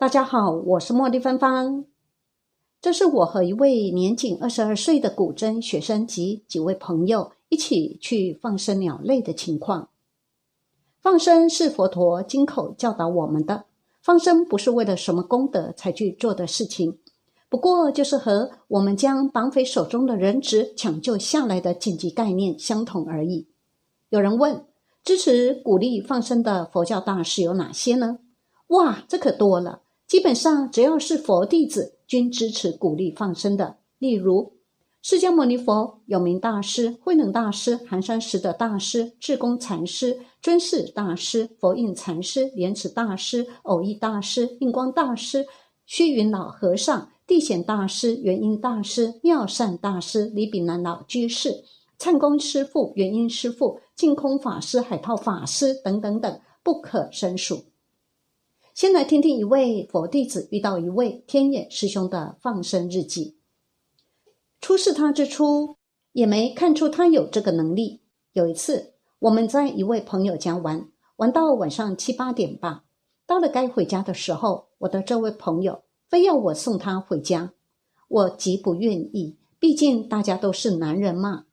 大家好，我是茉莉芬芳。这是我和一位年仅二十二岁的古筝学生及几位朋友一起去放生鸟类的情况。放生是佛陀经口教导我们的，放生不是为了什么功德才去做的事情，不过就是和我们将绑匪手中的人质抢救下来的紧急概念相同而已。有人问：支持鼓励放生的佛教大师有哪些呢？哇，这可多了！基本上只要是佛弟子，均支持鼓励放生的。例如，释迦牟尼佛、有名大师、慧能大师、寒山石的大师、智公禅师、尊士大师、佛印禅师、莲池大师、偶益大师、印光大师、虚云老和尚、地显大师、元音大师、妙善大师、李炳南老居士、灿公师父、元音师父、净空法师、海涛法师等等等，不可胜数。先来听听一位佛弟子遇到一位天眼师兄的放生日记。初识他之初，也没看出他有这个能力。有一次，我们在一位朋友家玩，玩到晚上七八点吧。到了该回家的时候，我的这位朋友非要我送他回家，我极不愿意，毕竟大家都是男人嘛。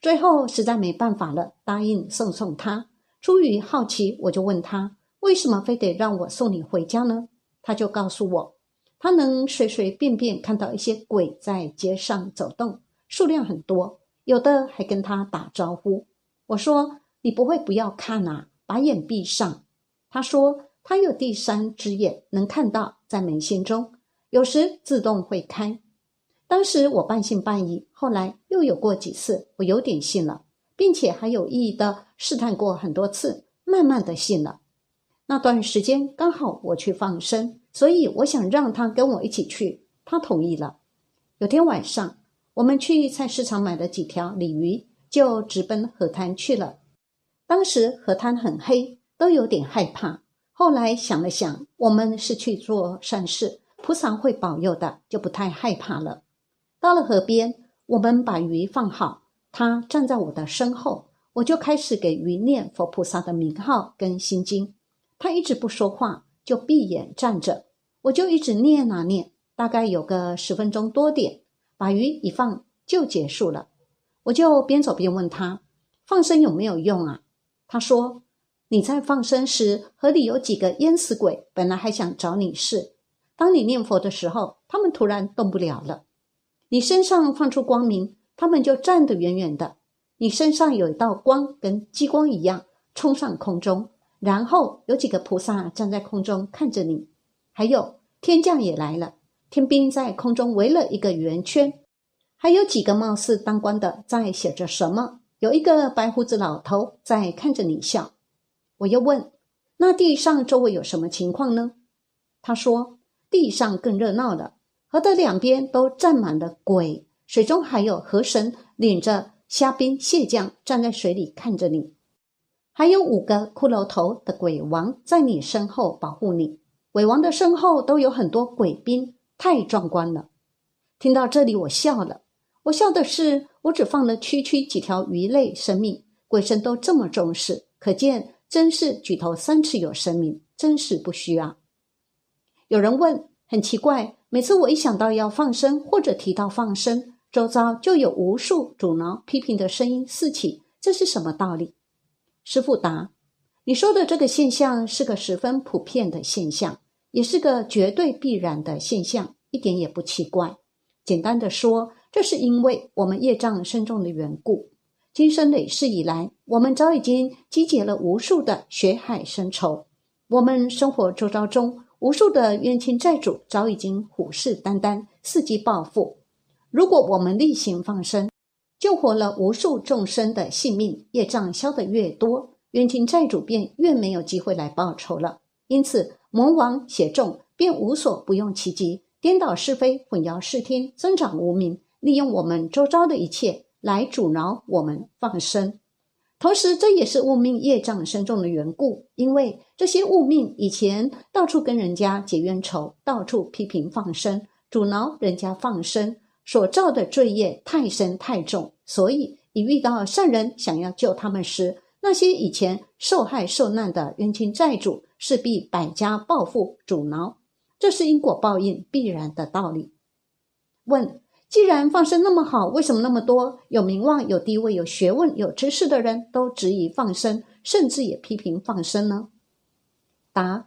最后实在没办法了，答应送送他。出于好奇，我就问他。为什么非得让我送你回家呢？他就告诉我，他能随随便便看到一些鬼在街上走动，数量很多，有的还跟他打招呼。我说：“你不会不要看啊，把眼闭上。”他说：“他有第三只眼，能看到在眉心中，有时自动会开。”当时我半信半疑，后来又有过几次，我有点信了，并且还有意的试探过很多次，慢慢的信了。那段时间刚好我去放生，所以我想让他跟我一起去，他同意了。有天晚上，我们去菜市场买了几条鲤鱼，就直奔河滩去了。当时河滩很黑，都有点害怕。后来想了想，我们是去做善事，菩萨会保佑的，就不太害怕了。到了河边，我们把鱼放好，他站在我的身后，我就开始给鱼念佛菩萨的名号跟心经。他一直不说话，就闭眼站着。我就一直念啊念，大概有个十分钟多点，把鱼一放就结束了。我就边走边问他：“放生有没有用啊？”他说：“你在放生时，河里有几个淹死鬼，本来还想找你试。当你念佛的时候，他们突然动不了了。你身上放出光明，他们就站得远远的。你身上有一道光，跟激光一样，冲上空中。”然后有几个菩萨站在空中看着你，还有天将也来了，天兵在空中围了一个圆圈，还有几个貌似当官的在写着什么，有一个白胡子老头在看着你笑。我又问：“那地上周围有什么情况呢？”他说：“地上更热闹了，河的两边都站满了鬼，水中还有河神领着虾兵蟹将站在水里看着你。”还有五个骷髅头的鬼王在你身后保护你，鬼王的身后都有很多鬼兵，太壮观了。听到这里，我笑了。我笑的是，我只放了区区几条鱼类生命，鬼神都这么重视，可见真是举头三尺有神明，真是不虚啊。有人问，很奇怪，每次我一想到要放生或者提到放生，周遭就有无数阻挠、批评的声音四起，这是什么道理？师傅答：“你说的这个现象是个十分普遍的现象，也是个绝对必然的现象，一点也不奇怪。简单的说，这是因为我们业障深重的缘故。今生累世以来，我们早已经积结了无数的血海深仇。我们生活周遭中，无数的冤亲债主早已经虎视眈眈，伺机报复。如果我们例行放生，救活了无数众生的性命，业障消得越多，冤亲债主便越没有机会来报仇了。因此，魔王邪众便无所不用其极，颠倒是非，混淆视听，增长无名，利用我们周遭的一切来阻挠我们放生。同时，这也是物命业障深重的缘故，因为这些物命以前到处跟人家结冤仇，到处批评放生，阻挠人家放生。所造的罪业太深太重，所以一遇到善人想要救他们时，那些以前受害受难的冤亲债主势必百家报复阻挠。这是因果报应必然的道理。问：既然放生那么好，为什么那么多有名望、有地位、有学问、有知识的人都质疑放生，甚至也批评放生呢？答：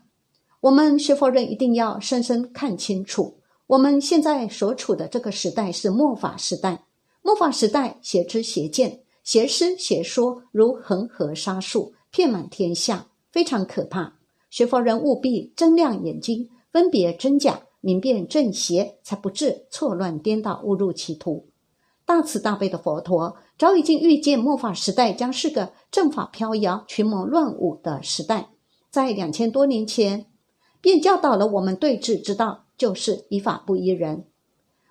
我们学佛人一定要深深看清楚，我们现在所处的这个时代是末法时代。末法时代，邪知邪见、邪师邪说如恒河沙数，遍满天下，非常可怕。学佛人务必睁亮眼睛，分别真假。明辨正邪，才不致错乱颠倒，误入歧途。大慈大悲的佛陀早已经预见末法时代将是个正法飘摇、群魔乱舞的时代，在两千多年前便教导了我们对治之道，就是依法不依人。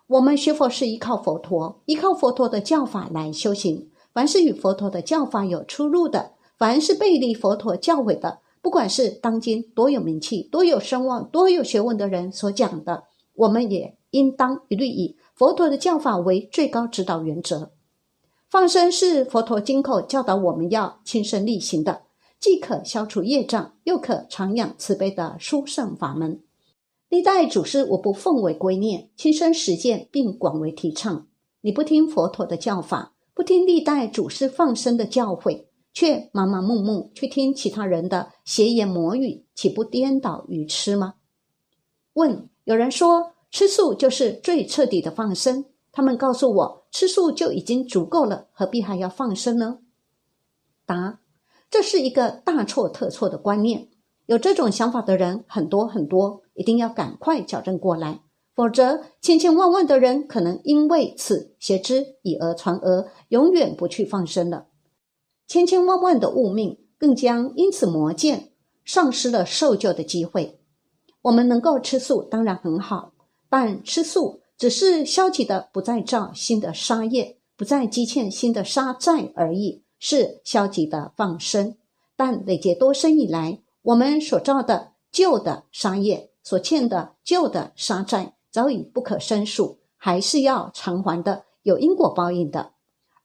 我们学佛是依靠佛陀，依靠佛陀的教法来修行。凡是与佛陀的教法有出入的，凡是背离佛陀教诲的。不管是当今多有名气、多有声望、多有学问的人所讲的，我们也应当一律以佛陀的教法为最高指导原则。放生是佛陀经口教导我们要亲身力行的，既可消除业障，又可常养慈悲的殊胜法门。历代祖师无不奉为圭臬，亲身实践并广为提倡。你不听佛陀的教法，不听历代祖师放生的教诲。却麻麻木木去听其他人的邪言魔语，岂不颠倒愚痴吗？问：有人说吃素就是最彻底的放生，他们告诉我吃素就已经足够了，何必还要放生呢？答：这是一个大错特错的观念，有这种想法的人很多很多，一定要赶快矫正过来，否则千千万万的人可能因为此邪知以讹传讹，永远不去放生了。千千万万的物命更将因此磨剑，丧失了受救的机会。我们能够吃素当然很好，但吃素只是消极的不再造新的杀业，不再积欠新的杀债而已，是消极的放生。但累劫多生以来，我们所造的旧的杀业，所欠的旧的杀债，早已不可申诉，还是要偿还的，有因果报应的。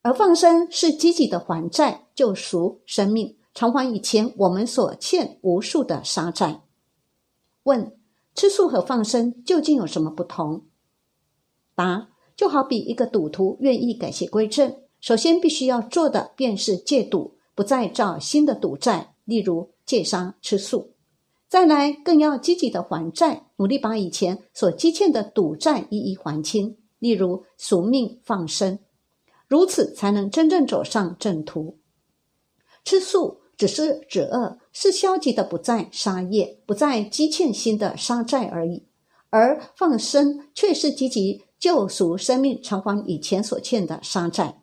而放生是积极的还债、救赎生命、偿还以前我们所欠无数的杀债。问：吃素和放生究竟有什么不同？答：就好比一个赌徒愿意改邪归正，首先必须要做的便是戒赌，不再造新的赌债，例如戒杀吃素；再来更要积极的还债，努力把以前所积欠的赌债一一还清，例如赎命放生。如此才能真正走上正途。吃素只是止恶，是消极的不再杀业，不再积欠新的杀债而已；而放生却是积极救赎生命，偿还以前所欠的杀债。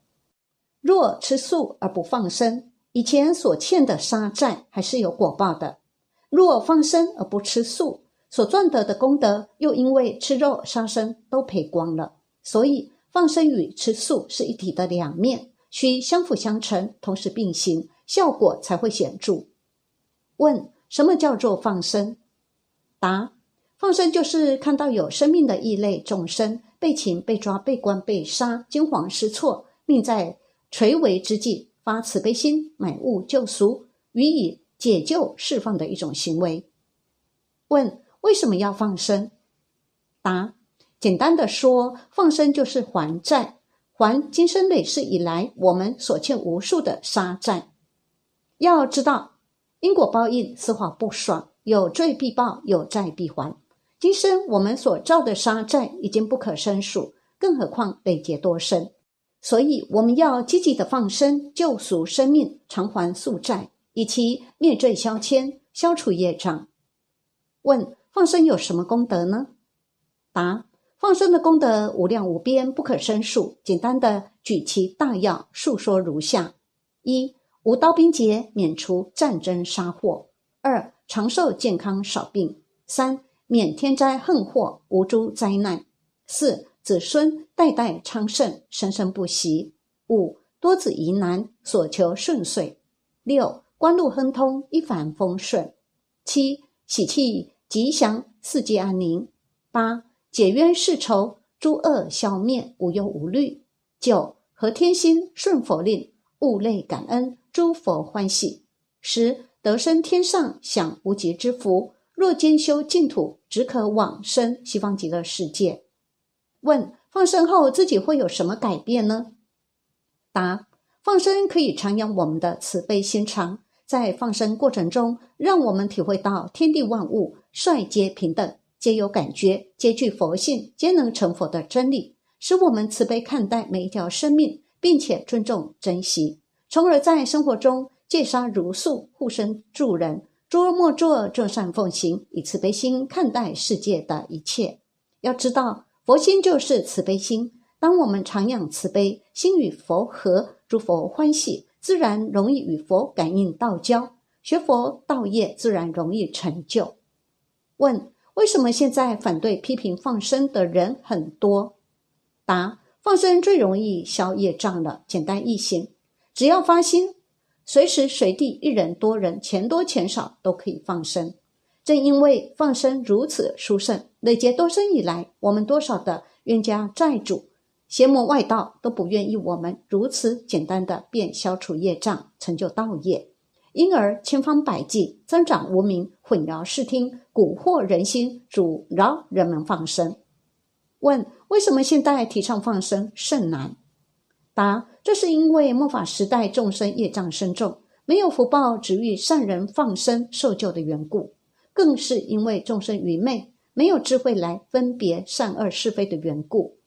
若吃素而不放生，以前所欠的杀债还是有果报的；若放生而不吃素，所赚得的功德又因为吃肉杀生都赔光了。所以。放生与吃素是一体的两面，需相辅相成，同时并行，效果才会显著。问：什么叫做放生？答：放生就是看到有生命的异类众生被擒、被抓、被关、被杀，惊慌失措，命在垂危之际，发慈悲心，买物救赎，予以解救释放的一种行为。问：为什么要放生？答。简单的说，放生就是还债，还今生累世以来我们所欠无数的杀债。要知道，因果报应丝毫不爽，有罪必报，有债必还。今生我们所造的杀债已经不可胜数，更何况累劫多生。所以，我们要积极的放生，救赎生命，偿还宿债，以其灭罪消愆，消除业障。问：放生有什么功德呢？答。放生的功德无量无边，不可胜数。简单的举其大要，述说如下：一、无刀兵劫，免除战争杀祸；二、长寿健康少病；三、免天灾横祸，无诸灾难；四、子孙代代昌盛，生生不息；五、多子宜男，所求顺遂；六、官路亨通，一帆风顺；七、喜气吉祥，四季安宁；八。解冤释仇，诸恶消灭，无忧无虑。九和天心，顺佛令，物类感恩，诸佛欢喜。十得生天上，享无极之福，若兼修净土，只可往生西方极乐世界。问：放生后自己会有什么改变呢？答：放生可以常养我们的慈悲心肠，在放生过程中，让我们体会到天地万物率皆平等，皆有感觉，皆具佛性，皆能成佛的真理，使我们慈悲看待每一条生命，并且尊重珍惜，从而在生活中戒杀如素，护身助人。诸恶莫作，众善奉行，以慈悲心看待世界的一切。要知道，佛心就是慈悲心。当我们常养慈悲心，与佛合，诸佛欢喜，自然容易与佛感应道交，学佛道业自然容易成就。问：为什么现在反对批评放生的人很多？答：放生最容易消业障了，简单易行，只要发心。随时随地，一人多人，钱多钱少都可以放生。正因为放生如此殊胜，累劫多生以来，我们多少的冤家债主、邪魔外道都不愿意我们如此简单的便消除业障、成就道业，因而千方百计增长无名、混淆视听、蛊惑人心、阻挠人们放生。问：为什么现代提倡放生甚难？答：这是因为末法时代众生业障深重，没有福报只欲善人放生受救的缘故，更是因为众生愚昧，没有智慧来分别善恶是非的缘故。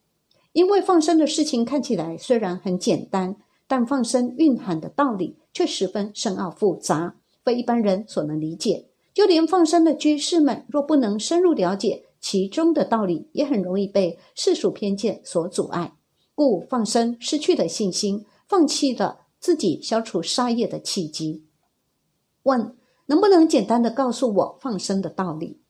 因为放生的事情看起来虽然很简单，但放生蕴含的道理却十分深奥复杂，非一般人所能理解。就连放生的居士们，若不能深入了解其中的道理，也很容易被世俗偏见所阻碍。故放生失去了信心，放弃了自己消除杀业的契机。问：能不能简单的告诉我放生的道理？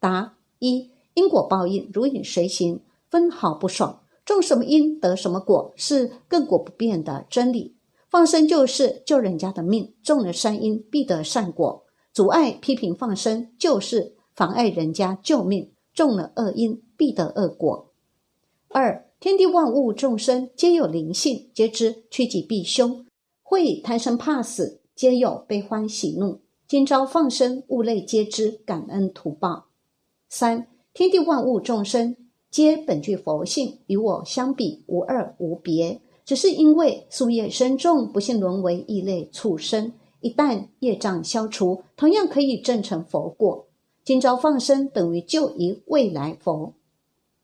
答：一、因果报应如影随形，分毫不爽。种什么因得什么果，是亘古不变的真理。放生就是救人家的命，种了善因必得善果。阻碍批评放生，就是妨碍人家救命，种了恶因必得恶果。二。天地万物众生皆有灵性，皆知趋吉避凶，会贪生怕死，皆有悲欢喜怒。今朝放生，物类皆知感恩图报。三天地万物众生皆本具佛性，与我相比无二无别，只是因为夙业深重，不幸沦为异类畜生。一旦业障消除，同样可以证成佛果。今朝放生等于救一未来佛。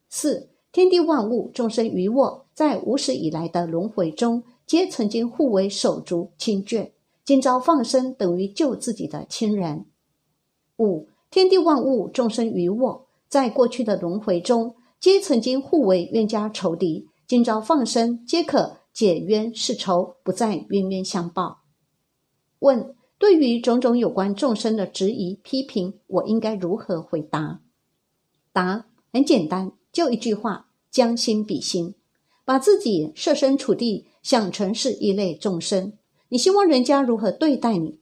四。天地万物众生于我，在无始以来的轮回中，皆曾经互为手足亲眷。今朝放生，等于救自己的亲人。五天地万物众生于我，在过去的轮回中，皆曾经互为冤家仇敌。今朝放生，皆可解冤释仇，不再冤冤相报。问：对于种种有关众生的质疑批评，我应该如何回答？答：很简单，就一句话。将心比心，把自己设身处地想成是一类众生，你希望人家如何对待你？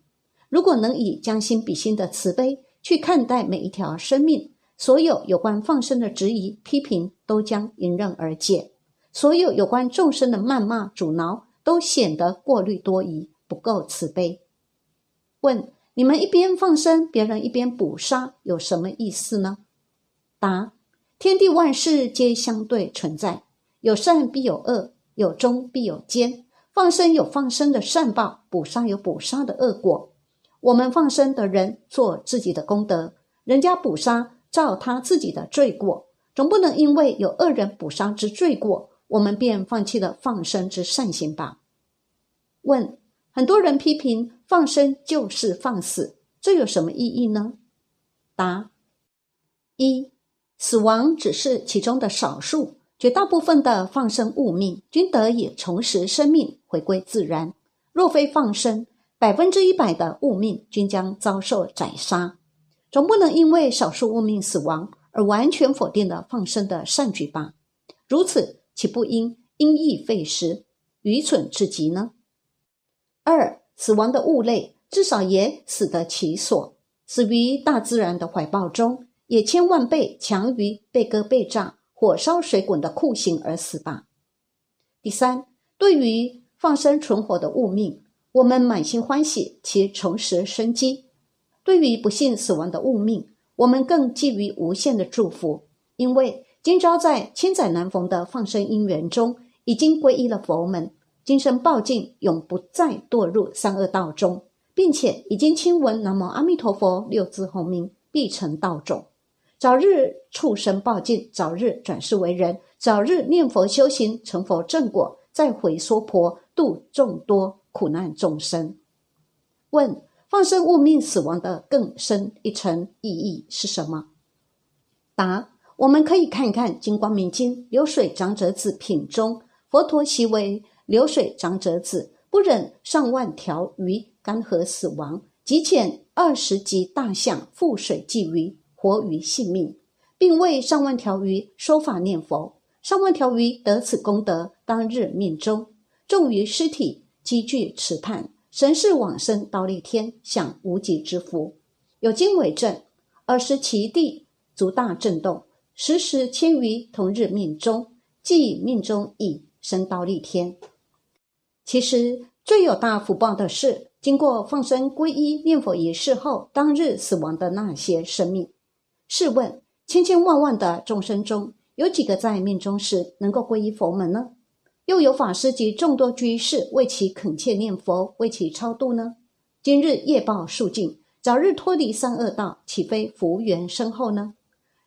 如果能以将心比心的慈悲去看待每一条生命，所有有关放生的质疑批评都将迎刃而解；所有有关众生的谩骂阻挠都显得过虑多疑，不够慈悲。问：你们一边放生，别人一边捕杀，有什么意思呢？答。天地万事皆相对存在，有善必有恶，有忠必有奸。放生有放生的善报，捕杀有捕杀的恶果。我们放生的人做自己的功德，人家捕杀照他自己的罪过。总不能因为有恶人捕杀之罪过，我们便放弃了放生之善行吧？问：很多人批评放生就是放死，这有什么意义呢？答：一。死亡只是其中的少数，绝大部分的放生物命均得以重拾生命，回归自然。若非放生，百分之一百的物命均将遭受宰杀。总不能因为少数物命死亡而完全否定了放生的善举吧？如此岂不应因噎废食，愚蠢至极呢？二，死亡的物类至少也死得其所，死于大自然的怀抱中。也千万倍强于被割被炸、火烧水滚的酷刑而死吧。第三，对于放生存活的物命，我们满心欢喜其重拾生机，对于不幸死亡的物命，我们更寄予无限的祝福，因为今朝在千载难逢的放生因缘中，已经皈依了佛门，今生报尽，永不再堕入三恶道中，并且已经亲闻南无阿弥陀佛六字洪名，必成道种，早日畜生报尽，早日转世为人，早日念佛修行成佛正果，再回娑婆度众多苦难众生。问。放生物命死亡的更深一层意义是什么？答：我们可以看一看《金光明经》流水长者子品中，佛陀习为流水长者子，不忍上万条鱼干涸死亡，即遣二十级大象覆水鲫鱼，活鱼性命，并为上万条鱼说法念佛。上万条鱼得此功德，当日命中，重于尸体积聚池畔。神是往生刀立天，享无极之福。有经为证：尔时其地足大震动，时时千余同日命中，即命中已生刀立天。其实最有大福报的是，经过放生皈依念佛仪式后，当日死亡的那些生命。试问，千千万万的众生中，有几个在命中时能够皈依佛门呢？又有法师及众多居士为其恳切念佛，为其超度呢？今日业报数尽，早日脱离三恶道，岂非福缘深厚呢？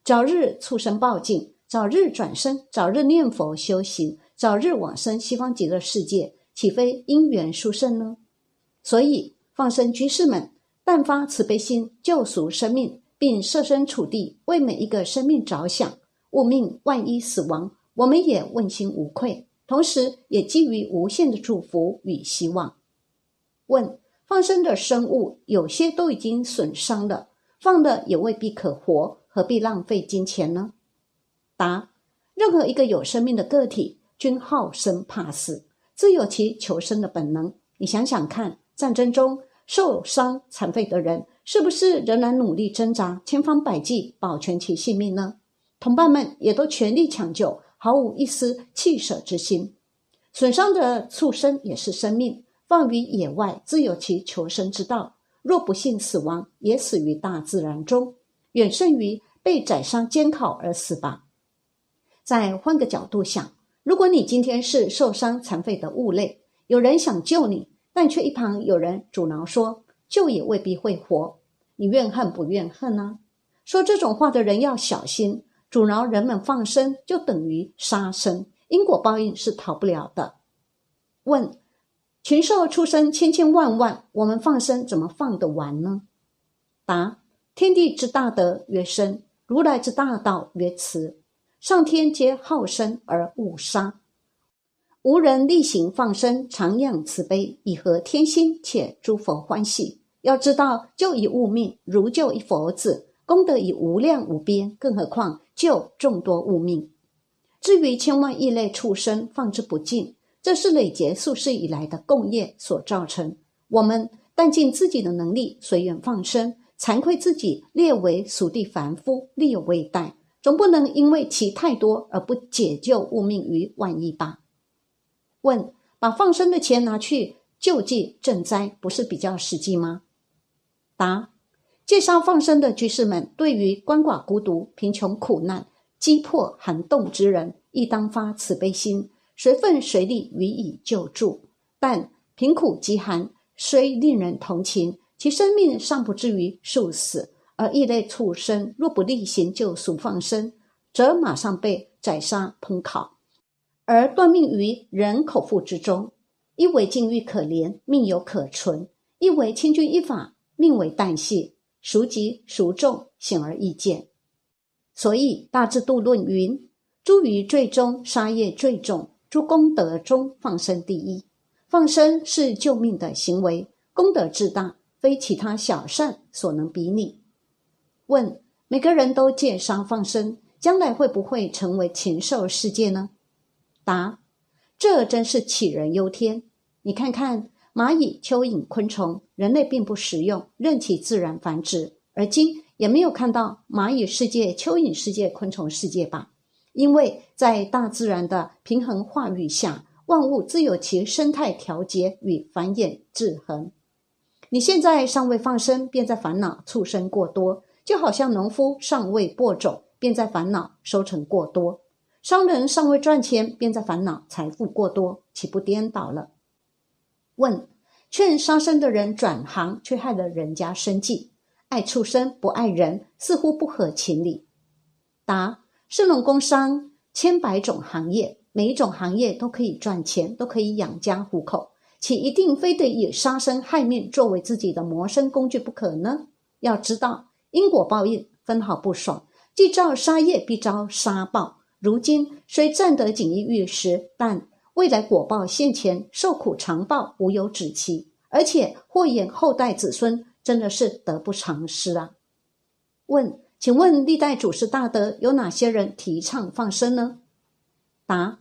早日畜生报尽，早日转生，早日念佛修行，早日往生西方极乐世界，岂非因缘殊胜呢？所以放生居士们，但发慈悲心，救赎生命，并设身处地为每一个生命着想，勿命万一死亡，我们也问心无愧。同时，也基于无限的祝福与希望。问：放生的生物有些都已经损伤了，放的也未必可活，何必浪费金钱呢？答：任何一个有生命的个体均好生怕死，自有其求生的本能。你想想看，战争中受伤残废的人，是不是仍然努力挣扎，千方百计保全其性命呢？同伴们也都全力抢救。毫无一丝弃舍之心，损伤的畜生也是生命，放于野外自有其求生之道。若不幸死亡，也死于大自然中，远胜于被宰杀煎烤而死吧。再换个角度想，如果你今天是受伤残废的物类，有人想救你，但却一旁有人阻挠说救也未必会活，你怨恨不怨恨呢？说这种话的人要小心。阻挠人们放生，就等于杀生，因果报应是逃不了的。问：群兽出生千千万万，我们放生怎么放得完呢？答：天地之大德曰生，如来之大道曰慈。上天皆好生而勿杀，无人力行放生，常养慈悲，以合天心，且诸佛欢喜。要知道，救一物命，如救一佛子。功德已无量无边，更何况救众多物命。至于千万亿类畜生，放之不尽，这是累劫数世以来的共业所造成。我们但尽自己的能力，随缘放生，惭愧自己列为属地凡夫，力有未逮，总不能因为其太多而不解救物命于万一吧？问：把放生的钱拿去救济赈灾，不是比较实际吗？答。介绍放生的居士们，对于鳏寡孤独、贫穷苦难、饥迫寒冻之人，亦当发慈悲心，随份随力予以救助。但贫苦饥寒虽令人同情，其生命尚不至于受死；而异类畜生若不力行救赎放生，则马上被宰杀烹烤，而断命于人口腹之中。一为境遇可怜，命有可存；一为千钧一发，命为旦夕。孰急孰重，显而易见。所以《大智度论》云：“诸于最终杀业最重，诸功德中放生第一。放生是救命的行为，功德至大，非其他小善所能比拟。”问：每个人都戒杀放生，将来会不会成为禽兽世界呢？答：这真是杞人忧天。你看看。蚂蚁、蚯蚓、昆虫，人类并不食用，任其自然繁殖。而今也没有看到蚂蚁世界、蚯蚓世界、昆虫世界吧？因为在大自然的平衡化育下，万物自有其生态调节与繁衍制衡。你现在尚未放生，便在烦恼畜生过多，就好像农夫尚未播种，便在烦恼收成过多；商人尚未赚钱，便在烦恼财富过多，岂不颠倒了？问：劝杀生的人转行，却害了人家生计，爱畜生不爱人，似乎不合情理。答：士农工商千百种行业，每一种行业都可以赚钱，都可以养家糊口。且一定非得以杀生害命作为自己的谋生工具不可呢？要知道因果报应分毫不爽，既造杀业必遭杀报。如今虽占得锦衣玉食，但未来果报现前，受苦长报无有止期，而且祸延后代子孙，真的是得不偿失啊！问，请问历代祖师大德有哪些人提倡放生呢？答。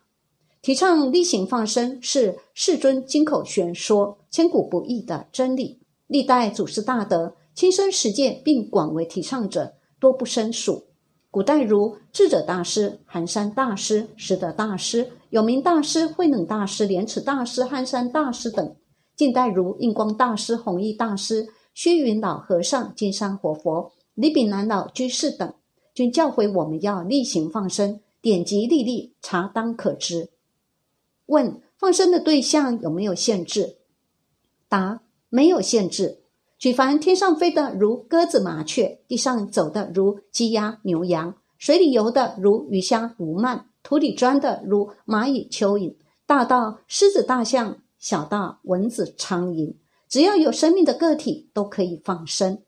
提倡例行放生是世尊金口玄说、千古不易的真理。历代祖师大德亲身实践并广为提倡者多不胜数。古代如智者大师、寒山大师、识得大师、有名大师、慧能大师、莲池大师、汉山大师等；近代如印光大师、弘一大师、虚云老和尚、金山活佛、李炳南老居士等，均教诲我们要例行放生，典籍历历，查当可知。问放生的对象有没有限制？答：没有限制。举凡天上飞的如鸽子、麻雀，地上走的如鸡、鸭、牛、羊，水里游的如鱼虾、鲈鳗，土里钻的如蚂蚁、蚯蚓，大到狮子、大象，小到蚊子、苍蝇，只要有生命的个体都可以放生。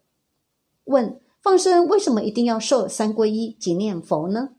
问放生为什么一定要受三皈依及念佛呢？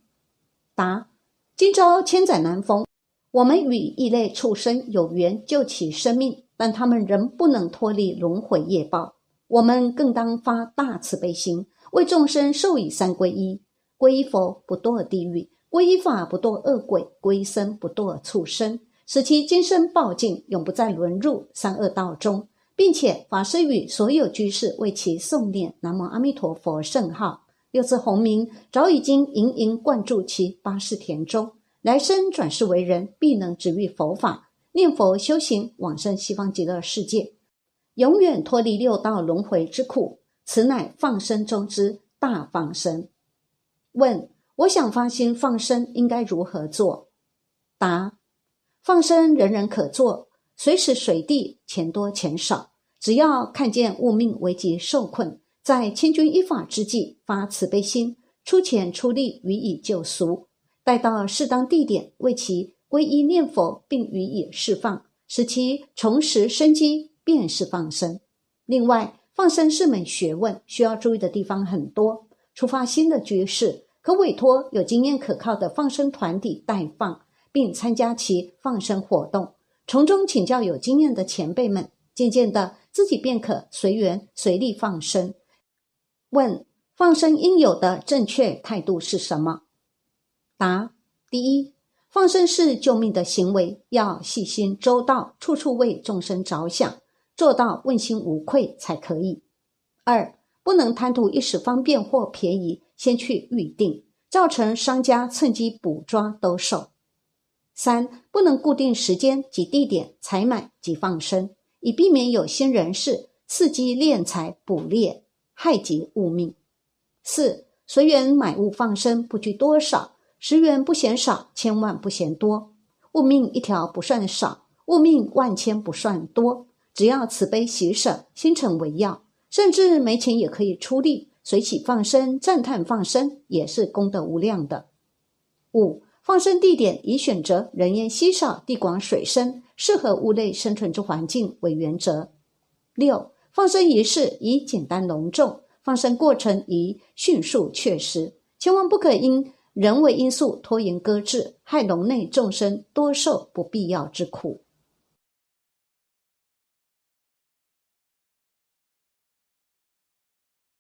答：今朝千载难逢。我们与异类畜生有缘救其生命，但他们仍不能脱离轮回业报。我们更当发大慈悲心，为众生授以三皈依：皈依佛不堕地狱，依法不堕恶鬼，皈依僧不堕畜生，使其今生报尽，永不再沦入三恶道中。并且法师与所有居士为其诵念南无阿弥陀佛圣号，六字洪名早已经盈盈灌注其八世田中。来生转世为人，必能止于佛法，念佛修行，往生西方极乐世界，永远脱离六道轮回之苦。此乃放生中之大放生。问：我想发心放生，应该如何做？答：放生人人可做，随时随地，钱多钱少，只要看见物命危急受困，在千钧一发之际发慈悲心，出钱出力予以救赎。待到适当地点，为其皈依念佛，并予以释放，使其重拾生机，便是放生。另外，放生是门学问，需要注意的地方很多。出发新的居士，可委托有经验可靠的放生团体代放，并参加其放生活动，从中请教有经验的前辈们。渐渐的，自己便可随缘随力放生。问：放生应有的正确态度是什么？答：第一，放生是救命的行为，要细心周到，处处为众生着想，做到问心无愧才可以。二，不能贪图一时方便或便宜，先去预定，造成商家趁机补抓兜售。三，不能固定时间及地点采买及放生，以避免有心人士伺机敛财捕猎，害及物命。四，随缘买物放生，不拘多少。十元不嫌少，千万不嫌多。物命一条不算少，物命万千不算多。只要慈悲喜舍，心诚为要，甚至没钱也可以出力，随喜放生、赞叹放生，也是功德无量的。五放生地点以选择人烟稀少、地广水深、适合物类生存之环境为原则。六放生仪式以简单隆重，放生过程以迅速确实，千万不可因。人为因素拖延搁置，害笼内众生多受不必要之苦。